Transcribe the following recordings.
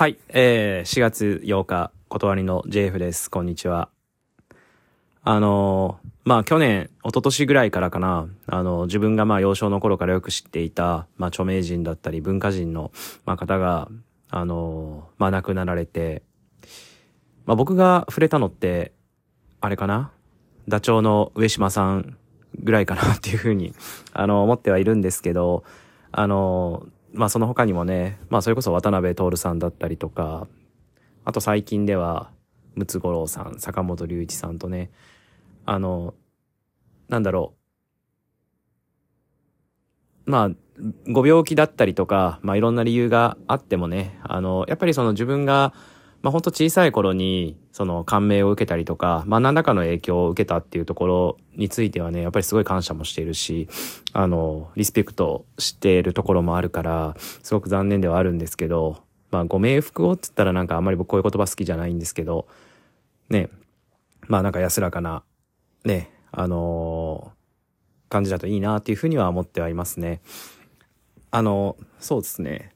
はい、えー、4月8日、断りの JF です。こんにちは。あのー、まあ去年、一昨年ぐらいからかな、あの、自分がま幼少の頃からよく知っていた、まあ著名人だったり文化人の、ま、方が、あのー、まあ亡くなられて、まあ僕が触れたのって、あれかな？ダチョウの上島さんぐらいかなっていうふうに、あの、思ってはいるんですけど、あのー、まあその他にもね、まあそれこそ渡辺徹さんだったりとか、あと最近では、ムツゴロウさん、坂本龍一さんとね、あの、なんだろう。まあ、ご病気だったりとか、まあいろんな理由があってもね、あの、やっぱりその自分が、まあ本当小さい頃にその感銘を受けたりとか、まあ何らかの影響を受けたっていうところについてはね、やっぱりすごい感謝もしているし、あの、リスペクトしているところもあるから、すごく残念ではあるんですけど、まあご冥福をって言ったらなんかあんまり僕こういう言葉好きじゃないんですけど、ね、まあなんか安らかな、ね、あのー、感じだといいなっていうふうには思ってはいますね。あの、そうですね。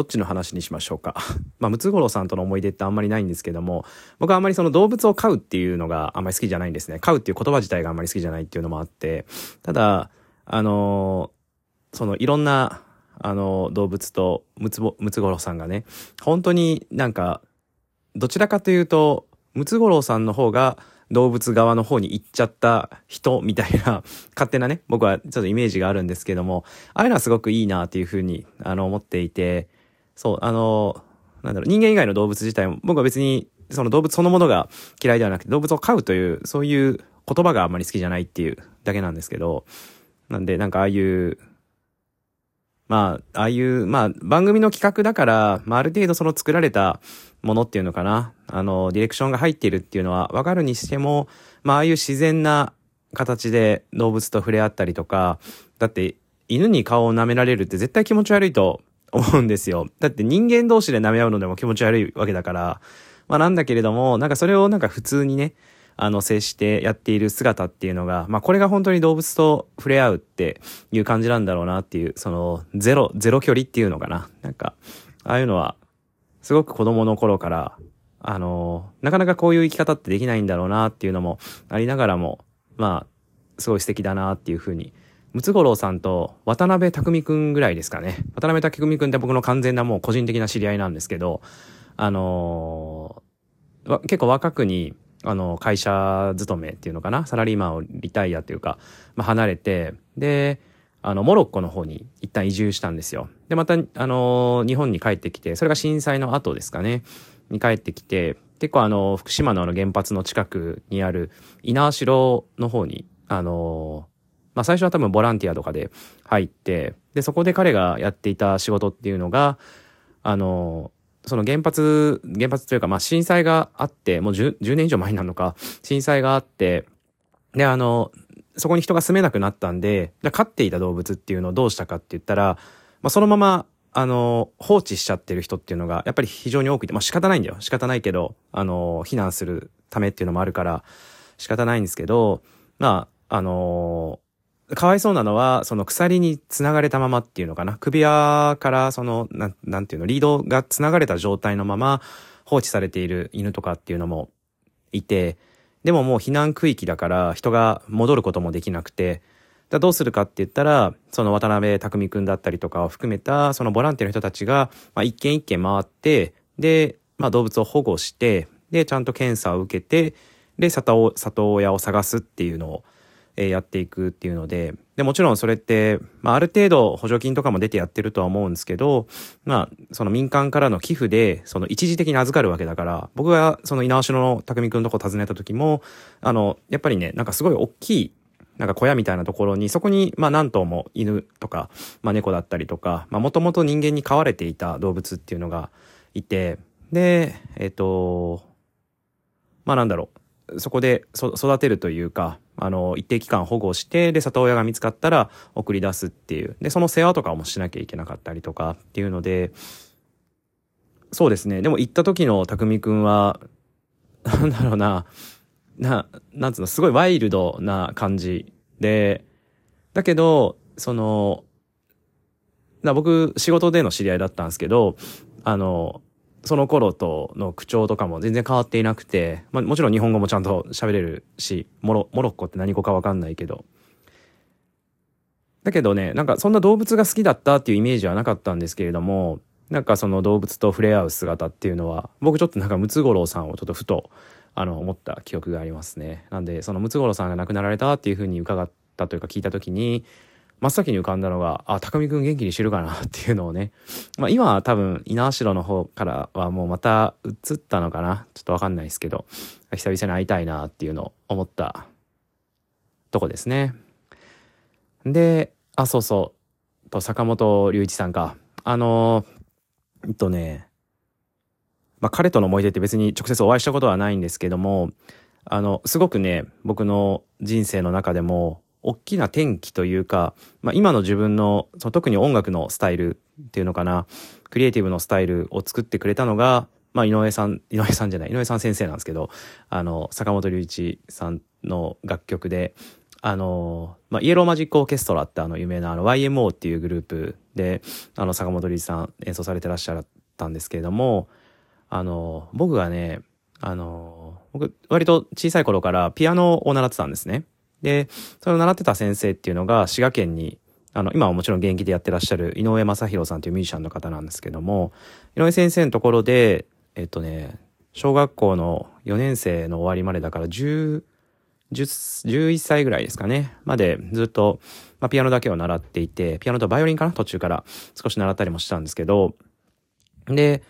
どっちの話にしましょうか。まあ、ムツゴロウさんとの思い出ってあんまりないんですけども、僕はあんまりその動物を飼うっていうのがあんまり好きじゃないんですね。飼うっていう言葉自体があんまり好きじゃないっていうのもあって、ただ、あのー、そのいろんな、あのー、動物とムツボ、ムツゴロウさんがね、本当になんか、どちらかというと、ムツゴロウさんの方が動物側の方に行っちゃった人みたいな 勝手なね、僕はちょっとイメージがあるんですけども、ああいうのはすごくいいなっていうふうに、あの、思っていて、そう、あの、なんだろう、人間以外の動物自体も、僕は別に、その動物そのものが嫌いではなくて、動物を飼うという、そういう言葉があんまり好きじゃないっていうだけなんですけど、なんで、なんかああいう、まあ、ああいう、まあ、番組の企画だから、まあ、ある程度その作られたものっていうのかな、あの、ディレクションが入っているっていうのはわかるにしても、まあ、ああいう自然な形で動物と触れ合ったりとか、だって、犬に顔を舐められるって絶対気持ち悪いと思うんですよ。だって人間同士で舐め合うのでも気持ち悪いわけだから、まあなんだけれども、なんかそれをなんか普通にね、あの、接してやっている姿っていうのが、まあこれが本当に動物と触れ合うっていう感じなんだろうなっていう、その、ゼロ、ゼロ距離っていうのかな。なんか、ああいうのは、すごく子供の頃から、あの、なかなかこういう生き方ってできないんだろうなっていうのもありながらも、まあ、すごい素敵だなっていうふうにムツゴロウさんと渡辺匠くんぐらいですかね。渡辺匠くんって僕の完全なもう個人的な知り合いなんですけど、あのー、結構若くに、あの、会社勤めっていうのかな、サラリーマンをリタイアっていうか、まあ、離れて、で、あの、モロッコの方に一旦移住したんですよ。で、また、あのー、日本に帰ってきて、それが震災の後ですかね、に帰ってきて、結構あの、福島のあの原発の近くにある猪苗代の方に、あのまあ最初は多分ボランティアとかで入って、で、そこで彼がやっていた仕事っていうのが、あの、その原発、原発というか、まあ震災があって、もう 10, 10年以上前になるのか、震災があって、で、あの、そこに人が住めなくなったんで、じゃ飼っていた動物っていうのをどうしたかって言ったら、まあそのまま、あの、放置しちゃってる人っていうのが、やっぱり非常に多くて、まあ仕方ないんだよ。仕方ないけど、あの、避難するためっていうのもあるから、仕方ないんですけど、まあ、あのかわいそうなのは、その鎖に繋がれたままっていうのかな。首輪からその、なん、なんていうの、リードが繋がれた状態のまま放置されている犬とかっていうのもいて、でももう避難区域だから人が戻ることもできなくて、どうするかって言ったら、その渡辺匠くんだったりとかを含めた、そのボランティアの人たちが、まあ、一軒一軒回って、で、まあ動物を保護して、で、ちゃんと検査を受けて、で、里親を探すっていうのを、えやっていくっていうので、で、もちろんそれって、まあ、ある程度補助金とかも出てやってるとは思うんですけど、まあ、その民間からの寄付で、その一時的に預かるわけだから、僕がその稲城の匠くんのとこ訪ねた時も、あの、やっぱりね、なんかすごい大きい、なんか小屋みたいなところに、そこに、まあ何頭も犬とか、まあ猫だったりとか、まあもともと人間に飼われていた動物っていうのがいて、で、えっ、と、まあなんだろう、そこで育てるというか、あの、一定期間保護して、で、里親が見つかったら送り出すっていう。で、その世話とかもしなきゃいけなかったりとかっていうので、そうですね。でも行った時の匠くんは、なんだろうな、な、なんつうの、すごいワイルドな感じで、だけど、その、僕、仕事での知り合いだったんですけど、あの、その頃との口調とかも全然変わっていなくて、まあ、もちろん日本語もちゃんと喋れるし、モロ、モロッコって何語かわかんないけど。だけどね、なんかそんな動物が好きだったっていうイメージはなかったんですけれども、なんかその動物と触れ合う姿っていうのは、僕ちょっとなんかムツゴロウさんをちょっとふと、あの、思った記憶がありますね。なんで、そのムツゴロウさんが亡くなられたっていうふうに伺ったというか聞いた時に、真っ先に浮かんだのが、あ、高見くん元気にしてるかなっていうのをね。まあ今は多分、猪苗代の方からはもうまた移ったのかなちょっとわかんないですけど、久々に会いたいなっていうのを思ったとこですね。で、あ、そうそう。と、坂本隆一さんか。あのえっとね、まあ彼との思い出って別に直接お会いしたことはないんですけども、あの、すごくね、僕の人生の中でも、大きな転機というか、まあ、今の自分のその特に音楽のスタイルっていうのかなクリエイティブのスタイルを作ってくれたのが、まあ、井上さん井上さんじゃない井上さん先生なんですけどあの坂本龍一さんの楽曲であの、まあ、イエローマジックオーケストラってあの有名なあの YMO っていうグループであの坂本龍一さん演奏されてらっしゃったんですけれどもあの僕がねあの僕割と小さい頃からピアノを習ってたんですね。で、それを習ってた先生っていうのが滋賀県に、あの、今はもちろん現役でやってらっしゃる井上正宏さんというミュージシャンの方なんですけども、井上先生のところで、えっとね、小学校の4年生の終わりまでだから10、10 11歳ぐらいですかね、までずっと、まあ、ピアノだけを習っていて、ピアノとバイオリンかな途中から少し習ったりもしたんですけど、で、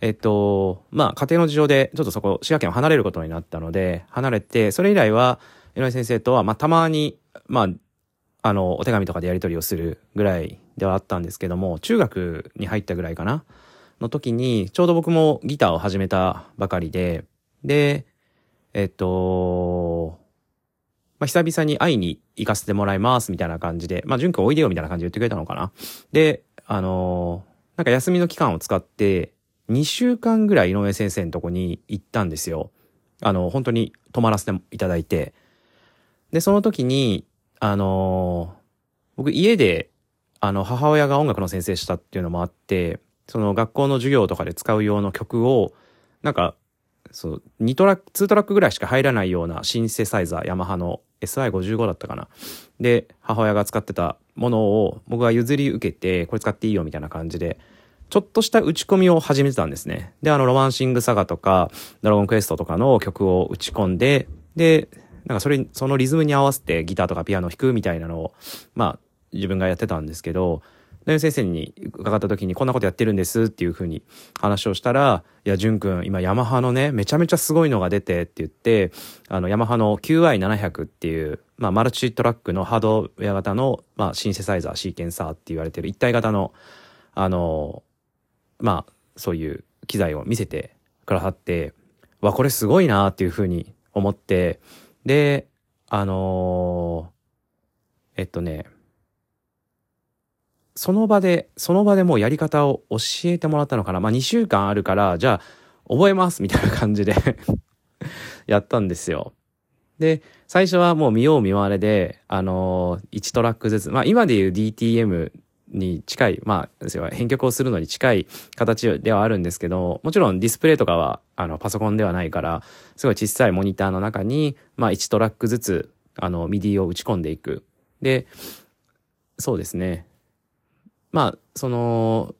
えっと、まあ、家庭の事情で、ちょっとそこ、滋賀県を離れることになったので、離れて、それ以来は、井上先生とは、まあ、たまに、まあ、あの、お手紙とかでやり取りをするぐらいではあったんですけども、中学に入ったぐらいかなの時に、ちょうど僕もギターを始めたばかりで、で、えっと、まあ、久々に会いに行かせてもらいますみたいな感じで、まあ、淳君おいでよみたいな感じで言ってくれたのかな。で、あのなんか休みの期間を使って、2週間ぐらい井上先生のとこに行ったんですよ。あの、本当に泊まらせていただいて。で、その時に、あのー、僕家で、あの、母親が音楽の先生したっていうのもあって、その学校の授業とかで使う用の曲を、なんか、そう、2トラック、2トラックぐらいしか入らないようなシンセサイザー、ヤマハの SI55 だったかな。で、母親が使ってたものを僕が譲り受けて、これ使っていいよみたいな感じで、ちょっとした打ち込みを始めてたんですね。で、あの、ロマンシングサガとか、ドラゴンクエストとかの曲を打ち込んで、で、なんかそれ、そのリズムに合わせてギターとかピアノを弾くみたいなのを、まあ、自分がやってたんですけど、大先生に伺った時にこんなことやってるんですっていうふうに話をしたら、いや、淳君、今ヤマハのね、めちゃめちゃすごいのが出てって言って、あの、ヤマハの QI700 っていう、まあ、マルチトラックのハードウェア型の、まあ、シンセサイザー、シーケンサーって言われてる一体型の、あの、まあ、そういう機材を見せてくださって、わ、これすごいなっていうふうに思って、で、あのー、えっとね、その場で、その場でもうやり方を教えてもらったのかな。まあ、2週間あるから、じゃあ、覚えますみたいな感じで やったんですよ。で、最初はもう見よう見まれで、あのー、1トラックずつ、まあ今でいう DTM に近い、まあ、編曲をするのに近い形ではあるんですけど、もちろんディスプレイとかは、あの、パソコンではないから、すごい小さいモニターの中に、まあ、1トラックずつ、あの、 MIDI を打ち込んでいく。で、そうですね。まあ、その、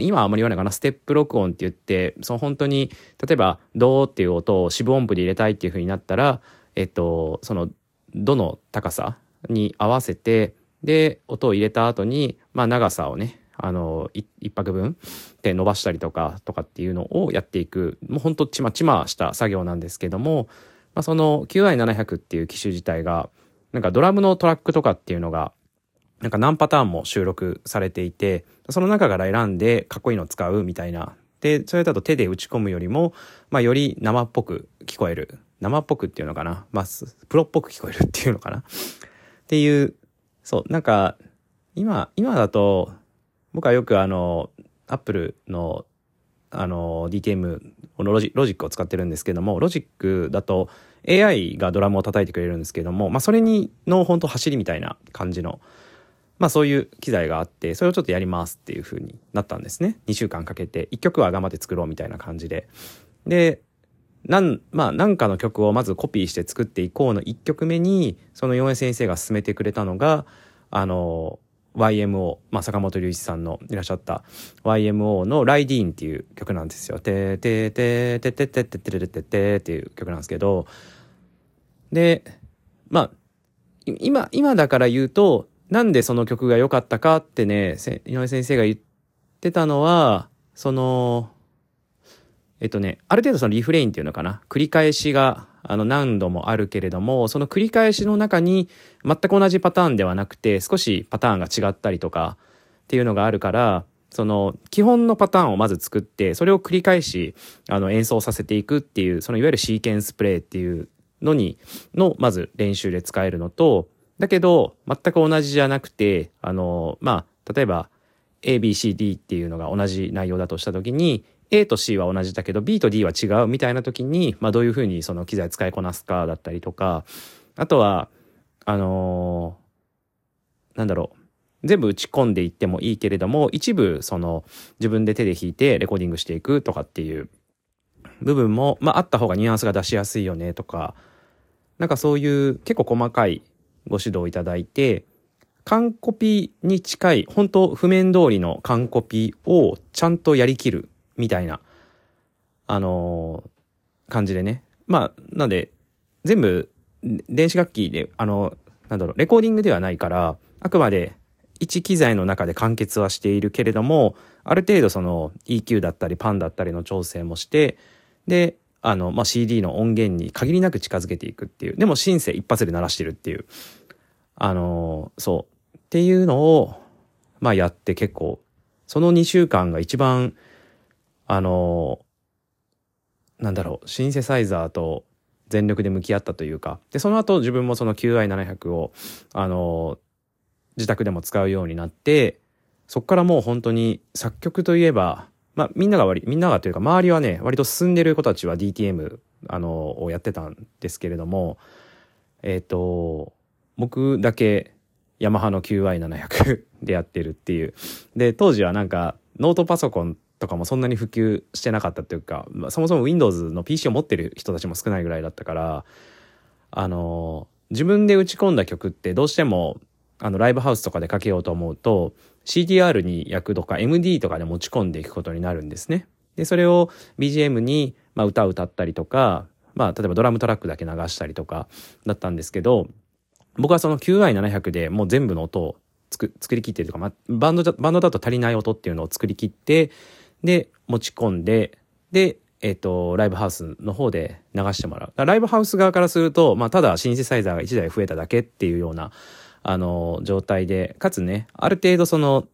今はあんまり言わないかな、ステップ録音って言って、その本当に、例えば、ドーっていう音を四分音符で入れたいっていう風になったら、えっと、その、どの高さに合わせて、で、音を入れた後に、まあ長さをね、あの、一拍分で伸ばしたりとか、とかっていうのをやっていく、もうほんとちまちました作業なんですけども、まあその QI700 っていう機種自体が、なんかドラムのトラックとかっていうのが、なんか何パターンも収録されていて、その中から選んでかっこいいのを使うみたいな。で、それだと手で打ち込むよりも、まあより生っぽく聞こえる。生っぽくっていうのかな。まあ、プロっぽく聞こえるっていうのかな。っていうそう、なんか、今、今だと、僕はよくあの、アップルの、あの、DTM のロジロジックを使ってるんですけども、ロジックだと AI がドラムを叩いてくれるんですけども、まあそれにの本当走りみたいな感じの、まあそういう機材があって、それをちょっとやりますっていう風になったんですね。2週間かけて、1曲は頑張って作ろうみたいな感じで。で、なん、まあ、なんかの曲をまずコピーして作っていこうの1曲目に、その洋江先生が勧めてくれたのが、あの、YMO、まあ、坂本龍一さんのいらっしゃった YMO のライディーンっていう曲なんですよ。てててててててててててっていう曲なんですけど、で、まあ、今、今だから言うと、なんでその曲が良かったかってね、井上先生が言ってたのは、その、えっとね、ある程度そのリフレインっていうのかな？繰り返しが、あの、何度もあるけれども、その繰り返しの中に全く同じパターンではなくて、少しパターンが違ったりとかっていうのがあるから、その、基本のパターンをまず作って、それを繰り返し、あの、演奏させていくっていう、そのいわゆるシーケンスプレイっていうのに、の、まず練習で使えるのと、だけど、全く同じじゃなくて、あの、まあ、例えば、A, B, C, D っていうのが同じ内容だとしたときに、A と C は同じだけど B と D は違うみたいな時に、まあ、どういうふうにその機材使いこなすかだったりとか、あとは、あのー、なんだろう。全部打ち込んでいってもいいけれども、一部その自分で手で弾いてレコーディングしていくとかっていう部分も、まああった方がニュアンスが出しやすいよねとか、なんかそういう結構細かいご指導いただいて、完コピに近い、本当譜面通りの完コピをちゃんとやりきるみたいな、あのー、感じでね。まあ、なんで、全部、電子楽器で、あの、なんだろう、レコーディングではないから、あくまで一機材の中で完結はしているけれども、ある程度その EQ だったりパンだったりの調整もして、で、あの、まあ、CD の音源に限りなく近づけていくっていう。でもシンセ一発で鳴らしてるっていう。あのー、そう。っていうのを、まあ、やって結構、その2週間が一番あの、なんだろう、シンセサイザーと全力で向き合ったというか、で、その後自分もその QI700 を、あの、自宅でも使うようになって、そっからもう本当に作曲といえば、まあみんなが割、みんながというか周りはね、割と進んでる子たちは DTM、あの、をやってたんですけれども、えっ、ー、と、僕だけヤマハの QI700 でやってるっていう。で、当時はなんかノートパソコンとかもそんなに普及してなかったっていうか、まあ、そもそも Windows の PC を持ってる人たちも少ないぐらいだったから、あの、自分で打ち込んだ曲ってどうしても、あの、ライブハウスとかでかけようと思うと、CDR に焼くとか MD とかで持ち込んでいくことになるんですね。で、それを BGM に、まあ、歌を歌ったりとか、まあ、例えばドラムトラックだけ流したりとかだったんですけど、僕はその QI700 でもう全部の音を作り切ってるとか、まあ、バンドバンドだと足りない音っていうのを作り切って、で、持ち込んで、で、えっ、ー、と、ライブハウスの方で流してもらう。ライブハウス側からすると、まあ、ただシンセサイザーが1台増えただけっていうような、あの、状態で、かつね、ある程度その、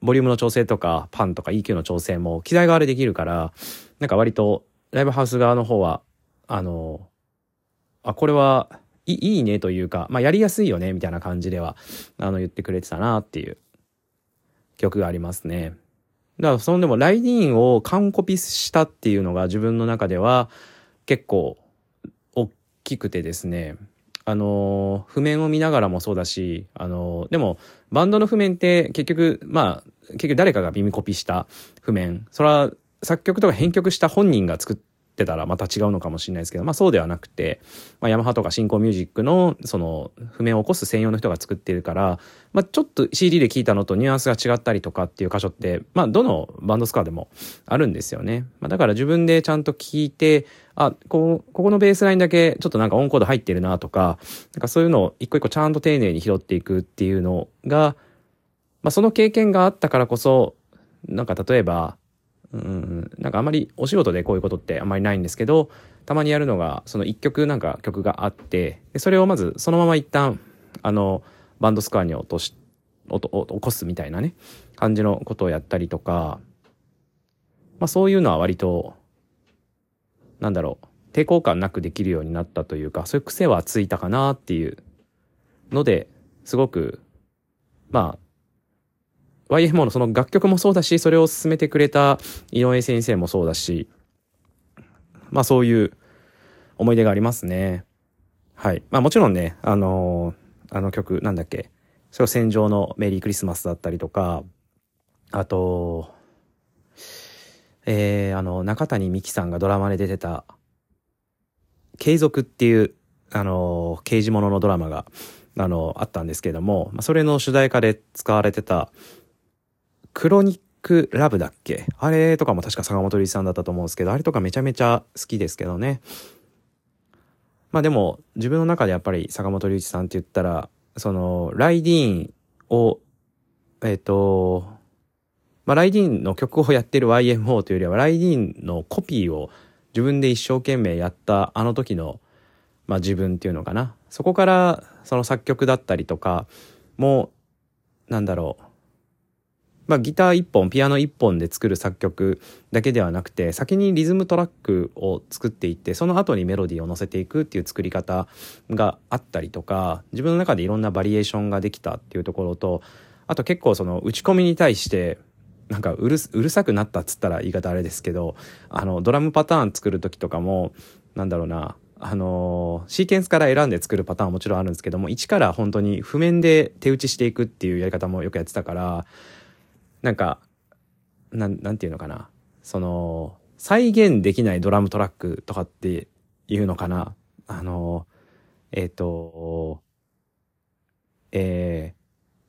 ボリュームの調整とか、パンとか EQ の調整も機材側でできるから、なんか割と、ライブハウス側の方は、あの、あ、これはいいいねというか、まあ、やりやすいよね、みたいな感じでは、あの、言ってくれてたなっていう曲がありますね。だからそのでもライディーンを完コピしたっていうのが自分の中では結構大きくてですね。あの、譜面を見ながらもそうだし、あの、でもバンドの譜面って結局、まあ、結局誰かが耳コピした譜面。それは作曲とか編曲した本人が作っってたらまた違うのかもしれないですけど、まあそうではなくて、まあヤマハとか新興ミュージックのその譜面を起こす専用の人が作っているから、まあちょっと CD で聴いたのとニュアンスが違ったりとかっていう箇所って、まあどのバンドスコアでもあるんですよね。まあだから自分でちゃんと聞いて、あ、こうここのベースラインだけちょっとなんかオンコード入ってるなとか、なんかそういうのを一個一個ちゃんと丁寧に拾っていくっていうのが、まあその経験があったからこそ、なんか例えば、うん、なんかあんまりお仕事でこういうことってあんまりないんですけど、たまにやるのが、その一曲なんか曲があって、でそれをまずそのまま一旦、あの、バンドスコアに落とし、起こすみたいなね、感じのことをやったりとか、まあそういうのは割と、なんだろう、抵抗感なくできるようになったというか、そういう癖はついたかなっていうので、すごく、まあ、YMO のその楽曲もそうだし、それを進めてくれた井上先生もそうだし、まあそういう思い出がありますね。はい。まあもちろんね、あのー、あの曲、なんだっけ、それは戦場のメリークリスマスだったりとか、あと、えー、あの、中谷美紀さんがドラマで出てた、継続っていう、あの、刑事物ののドラマが、あの、あったんですけれども、まあ、それの主題歌で使われてた、クロニックラブだっけ？あれとかも確か坂本龍一さんだったと思うんですけど、あれとかめちゃめちゃ好きですけどね。まあでも、自分の中でやっぱり坂本龍一さんって言ったら、その、ライディーンを、えっ、ー、と、まあ、ライディーンの曲をやってる YMO というよりは、ライディーンのコピーを自分で一生懸命やったあの時の、まあ、自分っていうのかな。そこから、その作曲だったりとか、も、なんだろう。まあ、ギター一本、ピアノ一本で作る作曲だけではなくて、先にリズムトラックを作っていって、その後にメロディーを乗せていくっていう作り方があったりとか、自分の中でいろんなバリエーションができたっていうところと、あと結構その打ち込みに対して、なんかうるうるさくなったっつったら言い方あれですけど、あの、ドラムパターン作る時とかも、なんだろうな、あのシーケンスから選んで作るパターンはもちろんあるんですけども、一から本当に譜面で手打ちしていくっていうやり方もよくやってたから、なんか、なん、なんていうのかな。その、再現できないドラムトラックとかっていうのかな。あの、えっ、ー、と、え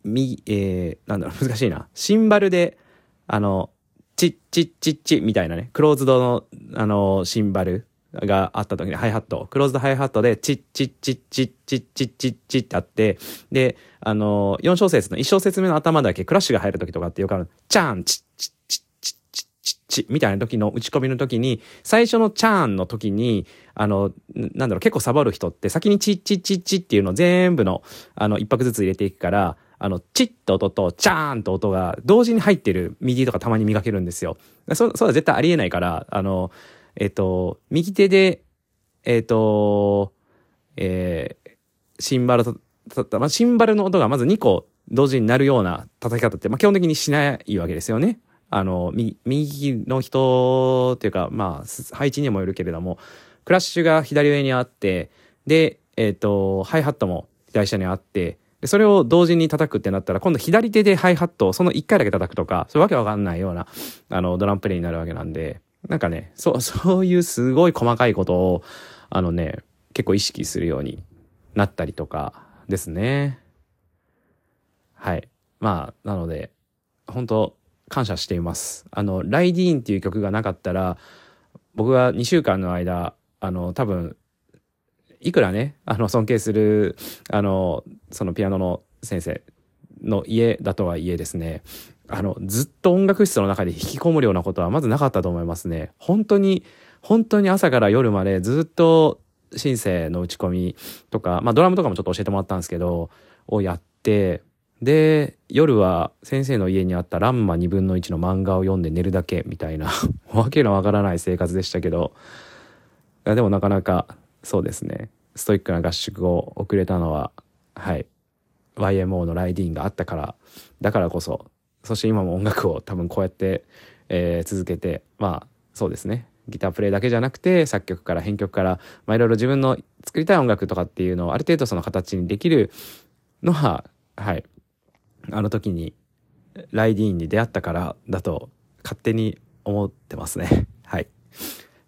ー、み、えー、なんだろう、難しいな。シンバルで、あの、チッチッチッチみたいなね、クローズドの、あの、シンバルがあった時にハイハット、クローズドハイハットでチッチッチッチッチッチッチッチッってあって、で、あの、4小節の1小節目の頭だけクラッシュが入る時とかってよくある、チャーン、チッチッチッチッチッチッチッみたいな時の打ち込みの時に、最初のチャーンの時に、あの、なんだろう、結構サボる人って先にチッチッチッチッっていうのを全部の、あの、一拍ずつ入れていくから、あの、チッと音と、チャーンと音が同時に入ってる右とかたまに磨けるんですよ。そ、そうは絶対ありえないから、あの、えっ、と、右手で、えっ、と、えー、シンバルと、まあ、シンバルの音がまず2個同時になるような叩き方って、まあ、基本的にしないわけですよね。あの、右右の人っていうか、まあ、配置にもよるけれども、クラッシュが左上にあって、で、えっ、ー、と、ハイハットも左下にあって、で、それを同時に叩くってなったら、今度左手でハイハットをその1回だけ叩くとか、そういうわけわかんないような、あの、ドラムプレイになるわけなんで、なんかね、そう、そういうすごい細かいことを、あのね、結構意識するようになったりとかですね。はい。まあ、なので、本当感謝しています。あの、ライディーンっていう曲がなかったら、僕は2週間の間、あの、多分、いくらね、あの、尊敬する、あの、そのピアノの先生の家だとはいえですね、あの、ずっと音楽室の中で引きこもるようなことはまずなかったと思いますね。本当に、本当に朝から夜までずっとシンセの打ち込みとか、まあドラムとかもちょっと教えてもらったんですけど、をやって、で、夜は先生の家にあったランマ2分の1の漫画を読んで寝るだけみたいな わけのわからない生活でしたけど、でもなかなかそうですね、ストイックな合宿を送れたのは、はい、YMO のライディーンがあったから、だからこそそして今も音楽を多分こうやって、えー、続けて、まあそうですね。ギタープレイだけじゃなくて作曲から編曲から、まあ、いろいろ自分の作りたい音楽とかっていうのをある程度その形にできるのは、はい。あの時にライディーンに出会ったからだと勝手に思ってますね。はい。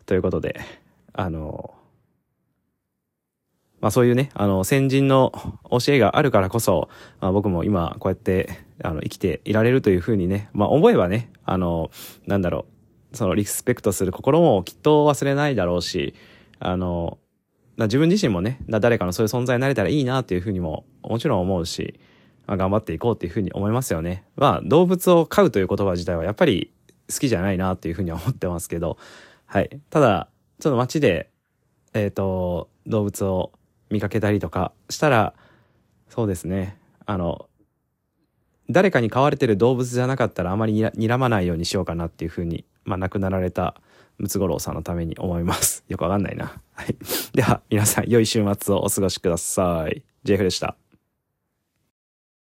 ということで、あの、まあそういうね、あの、先人の教えがあるからこそ、まあ僕も今こうやって、あの、生きていられるというふうにね、まあ思えばね、あの、なんだろう、そのリスペクトする心もきっと忘れないだろうし、あの、自分自身もね、誰かのそういう存在になれたらいいなっていうふうにももちろん思うし、まあ、頑張っていこうっていうふうに思いますよね。まあ動物を飼うという言葉自体はやっぱり好きじゃないなっていうふうには思ってますけど、はい。ただ、ちょっと街で、えっ、ー、と、動物を見かけたりとかしたら、そうですね。あの、誰かに飼われてる動物じゃなかったらあまりにらまないようにしようかなっていうふうに、まあ亡くなられたムツゴロウさんのために思います。よくわかんないな。はい。では、皆さん良い週末をお過ごしください。JF でした。